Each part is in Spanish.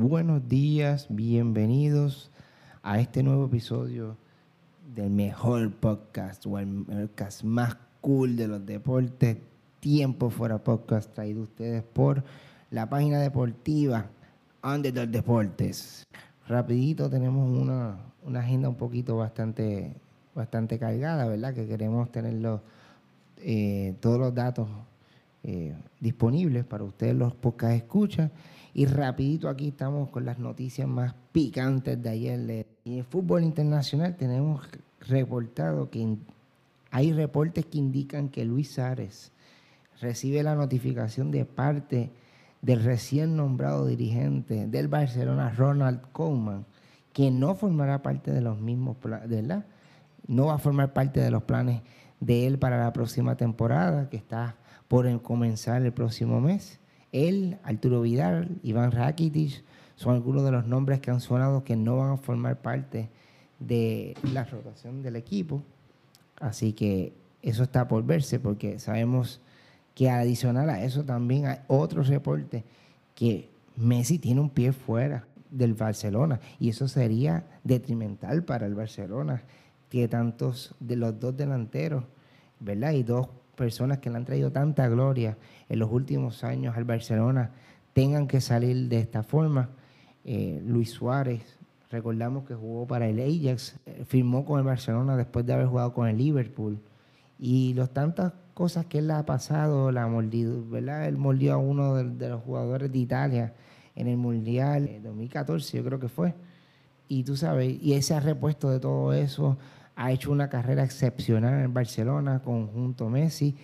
buenos días, bienvenidos a este nuevo episodio del mejor podcast o el podcast más cool de los deportes, Tiempo Fuera Podcast, traído ustedes por la página deportiva Underdog Deportes. Rapidito tenemos una, agenda un poquito bastante, bastante cargada, ¿verdad? Que queremos tenerlo, eh, todos los datos eh, disponibles para ustedes los podcast escuchan. Y rapidito aquí estamos con las noticias más picantes de ayer. Y en fútbol internacional tenemos reportado que hay reportes que indican que Luis Suárez recibe la notificación de parte del recién nombrado dirigente del Barcelona, Ronald Koeman, que no formará parte de los mismos, ¿verdad? No va a formar parte de los planes de él para la próxima temporada, que está por comenzar el próximo mes. Él, Arturo Vidal, Iván Rakitic, son algunos de los nombres que han sonado que no van a formar parte de la rotación del equipo. Así que eso está por verse porque sabemos que adicional a eso también hay otro reporte que Messi tiene un pie fuera del Barcelona y eso sería detrimental para el Barcelona que tantos de los dos delanteros, ¿verdad? Y dos personas que le han traído tanta gloria en los últimos años al Barcelona tengan que salir de esta forma. Eh, Luis Suárez, recordamos que jugó para el Ajax, eh, firmó con el Barcelona después de haber jugado con el Liverpool. Y los tantas cosas que él ha pasado, la mordido, ¿verdad? Él mordió a uno de, los jugadores de Italia en el Mundial 2014, yo creo que fue. Y tú sabes, y él se ha repuesto de todo eso, ha hecho una carrera excepcional en Barcelona, conjunto Messi,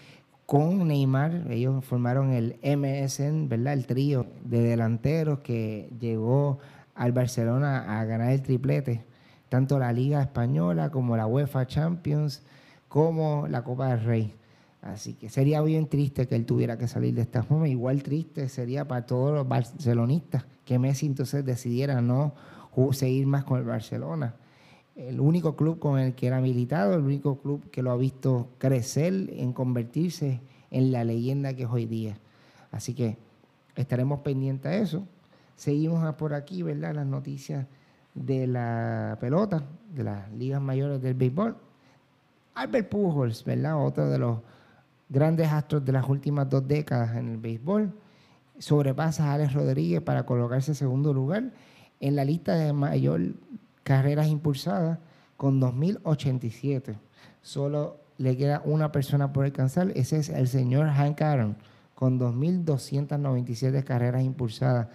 con Neymar, ellos formaron el MSN, ¿verdad? El trío de delanteros que llegó al Barcelona a ganar el triplete, tanto la Liga Española como la UEFA Champions, como la Copa del Rey. Así que sería bien triste que él tuviera que salir de esta forma. Igual triste sería para todos los barcelonistas que Messi entonces decidiera no seguir más con el Barcelona. El único club con el que era militado, el único club que lo ha visto crecer en convertirse en la leyenda que es hoy día. Así que estaremos pendientes a eso. Seguimos por aquí, ¿verdad? Las noticias de la pelota, de las ligas mayores del béisbol. Albert Pujols, ¿verdad? Otro de los grandes astros de las últimas dos décadas en el béisbol. Sobrepasa a Alex Rodríguez para colocarse en segundo lugar en la lista de mayor carreras impulsadas con 2.087. Solo le queda una persona por alcanzar, ese es el señor Hank Aaron, con 2.297 carreras impulsadas.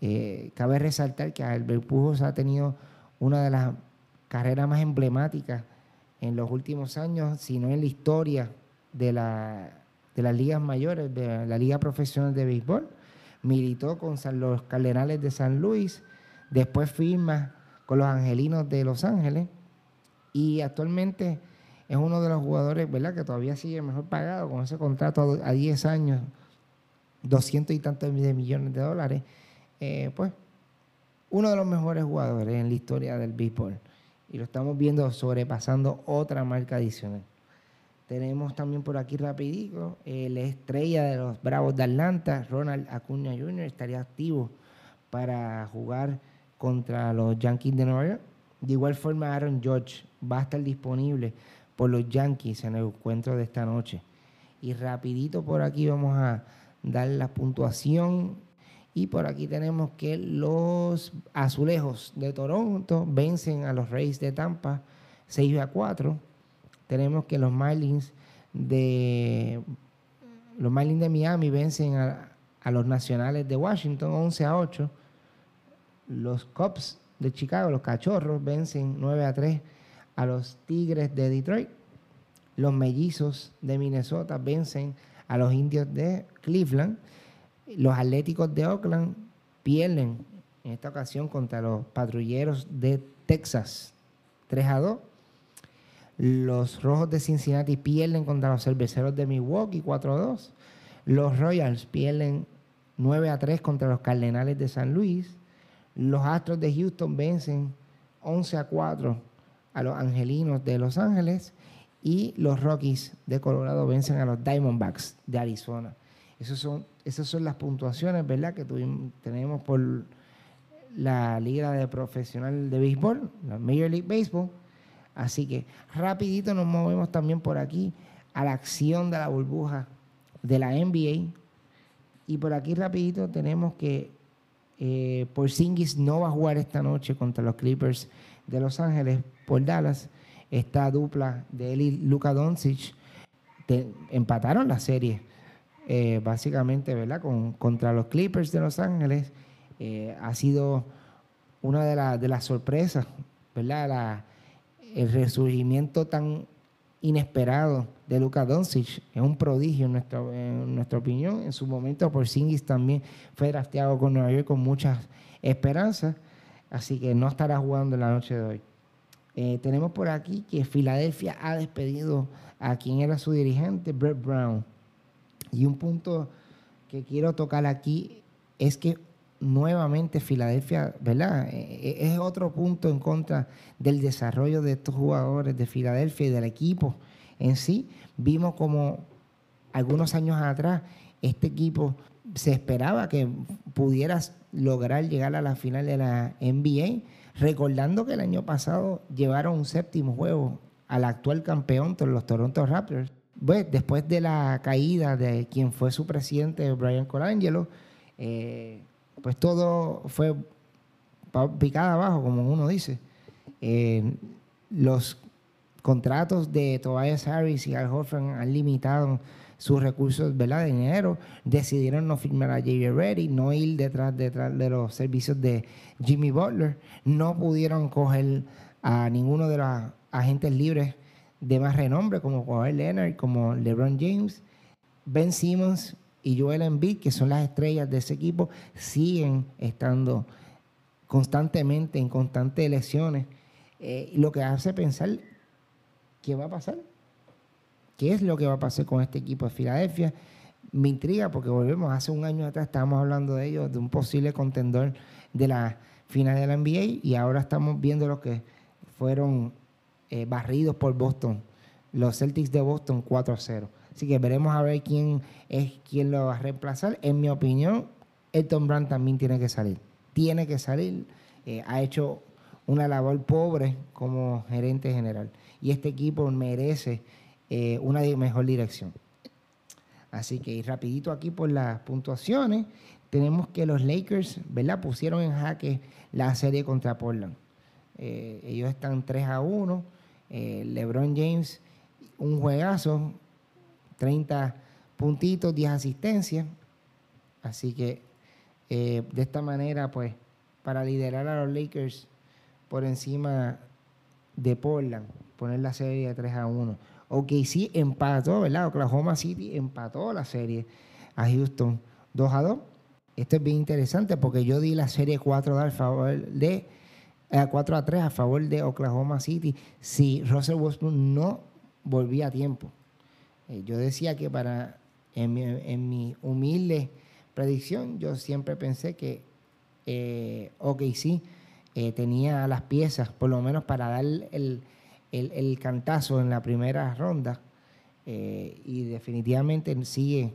Eh, cabe resaltar que Albert Pujols ha tenido una de las carreras más emblemáticas en los últimos años, si no en la historia de, la, de las ligas mayores, de la Liga Profesional de Béisbol. Militó con los Cardenales de San Luis, después firma con los Angelinos de Los Ángeles y actualmente es uno de los jugadores ¿verdad? que todavía sigue mejor pagado con ese contrato a 10 años, 200 y tantos millones de dólares. Eh, pues uno de los mejores jugadores en la historia del béisbol y lo estamos viendo sobrepasando otra marca adicional. Tenemos también por aquí rapidito eh, la estrella de los Bravos de Atlanta, Ronald Acuña Jr., estaría activo para jugar contra los Yankees de Nueva York. De igual forma, Aaron George va a estar disponible por los Yankees en el encuentro de esta noche. Y rapidito por aquí vamos a dar la puntuación. Y por aquí tenemos que los azulejos de Toronto vencen a los Rays de Tampa 6 a 4 tenemos que los Marlins de los Marlins de Miami vencen a, los Nacionales de Washington 11 a 8. Los Cubs de Chicago, los Cachorros, vencen 9 a 3 a los Tigres de Detroit. Los Mellizos de Minnesota vencen a los Indios de Cleveland. Los Atléticos de Oakland pierden en esta ocasión contra los Patrulleros de Texas 3 a 2. Los Rojos de Cincinnati pierden contra los Cerveceros de Milwaukee 4 a 2. Los Royals pierden 9 a 3 contra los Cardenales de San Luis. Los Astros de Houston vencen 11 a 4 a los Angelinos de Los Ángeles. Y los Rockies de Colorado vencen a los Diamondbacks de Arizona. Esas son, esas son las puntuaciones, ¿verdad?, que tuvimos, tenemos por la Liga de Profesional de Béisbol, la Major League Baseball. Así que rapidito nos movemos también por aquí a la acción de la burbuja de la NBA. Y por aquí rapidito tenemos que eh, Porzingis no va a jugar esta noche contra los Clippers de Los Ángeles por Dallas. Esta dupla de él y Luka Doncic empataron la serie eh, básicamente, ¿verdad? Con, contra los Clippers de Los Ángeles. Eh, ha sido una de, de las sorpresas, ¿verdad? el resurgimiento tan inesperado de Luka Doncic. Es un prodigio en nuestra, en nuestra opinión. En su momento, Porzingis también fue drafteado con Nueva York con muchas esperanzas. Así que no estará jugando en la noche de hoy. Eh, tenemos por aquí que Filadelfia ha despedido a quien era su dirigente, Brett Brown. Y un punto que quiero tocar aquí es que nuevamente Filadelfia, ¿verdad? Eh, eh, es otro punto en contra del desarrollo de estos jugadores de Filadelfia y del equipo en sí. Vimos como algunos años atrás este equipo se esperaba que pudiera lograr llegar a la final de la NBA, recordando que el año pasado llevaron un séptimo juego al actual campeón, los Toronto Raptors. Pues, después de la caída de quien fue su presidente, Brian Colangelo, eh, pues todo fue picada abajo, como uno dice. Eh, los contratos de Tobias Harris y Al Horford han limitado sus recursos ¿verdad? de dinero, decidieron no firmar a J.J. Reddy, no ir detrás, detrás de los servicios de Jimmy Butler, no pudieron coger a ninguno de los agentes libres de más renombre como Kawhi Leonard, como LeBron James, Ben Simmons y Joel Embiid, que son las estrellas de ese equipo, siguen estando constantemente en constantes elecciones, eh, lo que hace pensar qué va a pasar qué es lo que va a pasar con este equipo de Filadelfia. Me intriga porque volvemos, hace un año atrás estábamos hablando de ellos, de un posible contendor de la final de la NBA y ahora estamos viendo lo que fueron eh, barridos por Boston, los Celtics de Boston 4 0. Así que veremos a ver quién es quién lo va a reemplazar. En mi opinión, Elton Brand también tiene que salir. Tiene que salir. Eh, ha hecho una labor pobre como gerente general. Y este equipo merece eh, una mejor dirección. Así que rapidito aquí por las puntuaciones, tenemos que los Lakers, ¿verdad? Pusieron en jaque la serie contra Portland. Eh, ellos están 3 a 1. Eh, LeBron James, un juegazo, 30 puntitos, 10 asistencias. Así que de esta manera, pues, para liderar a los Lakers por encima de Portland, poner la serie de 3 a 1. OKC empató, ¿verdad? Oklahoma City empató la serie a Houston 2 a 2. Esto es bien interesante porque yo di la serie 4 a favor de 4 eh, a 3 a favor de Oklahoma City si Russell Westbrook no volvía a tiempo. Eh, yo decía que para en mi, humilde predicción yo siempre pensé que eh, OKC eh, tenía las piezas por lo menos para dar el el, cantazo en la primera ronda eh, y definitivamente sigue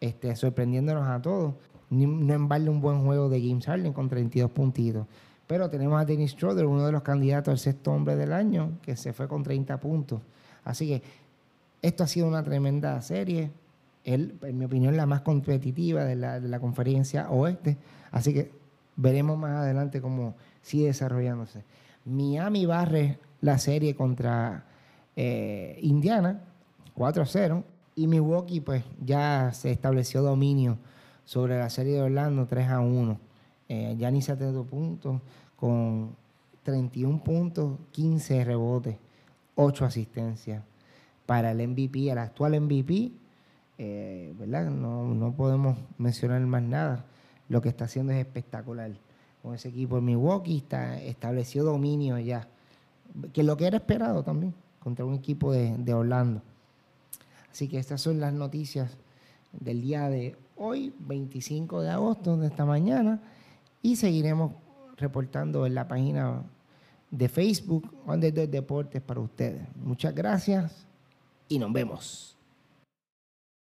este, sorprendiéndonos a todos. No en vale un buen juego de James Harden con 32 puntitos. Pero tenemos a Dennis Schroeder, uno de los candidatos al sexto hombre del año, que se fue con 30 puntos. Así que esto ha sido una tremenda serie. Él, en mi opinión, la más competitiva de la, de la conferencia oeste. Así que veremos más adelante cómo sigue desarrollándose. Miami barre la serie contra eh, Indiana, 4-0, y Milwaukee pues ya se estableció dominio sobre la serie de Orlando, 3-1. Eh, ya ni 72 puntos, con 31 puntos, 15 rebotes, 8 asistencias. Para el MVP, el actual MVP, eh, ¿verdad? No, no podemos mencionar más nada. Lo que está haciendo es espectacular. Con ese equipo, Milwaukee está, estableció dominio ya que lo que era esperado también contra un equipo de, Orlando. Así que estas son las noticias del día de hoy, 25 de agosto de esta mañana, y seguiremos reportando en la página de Facebook, donde Deportes para ustedes. Muchas gracias y nos vemos.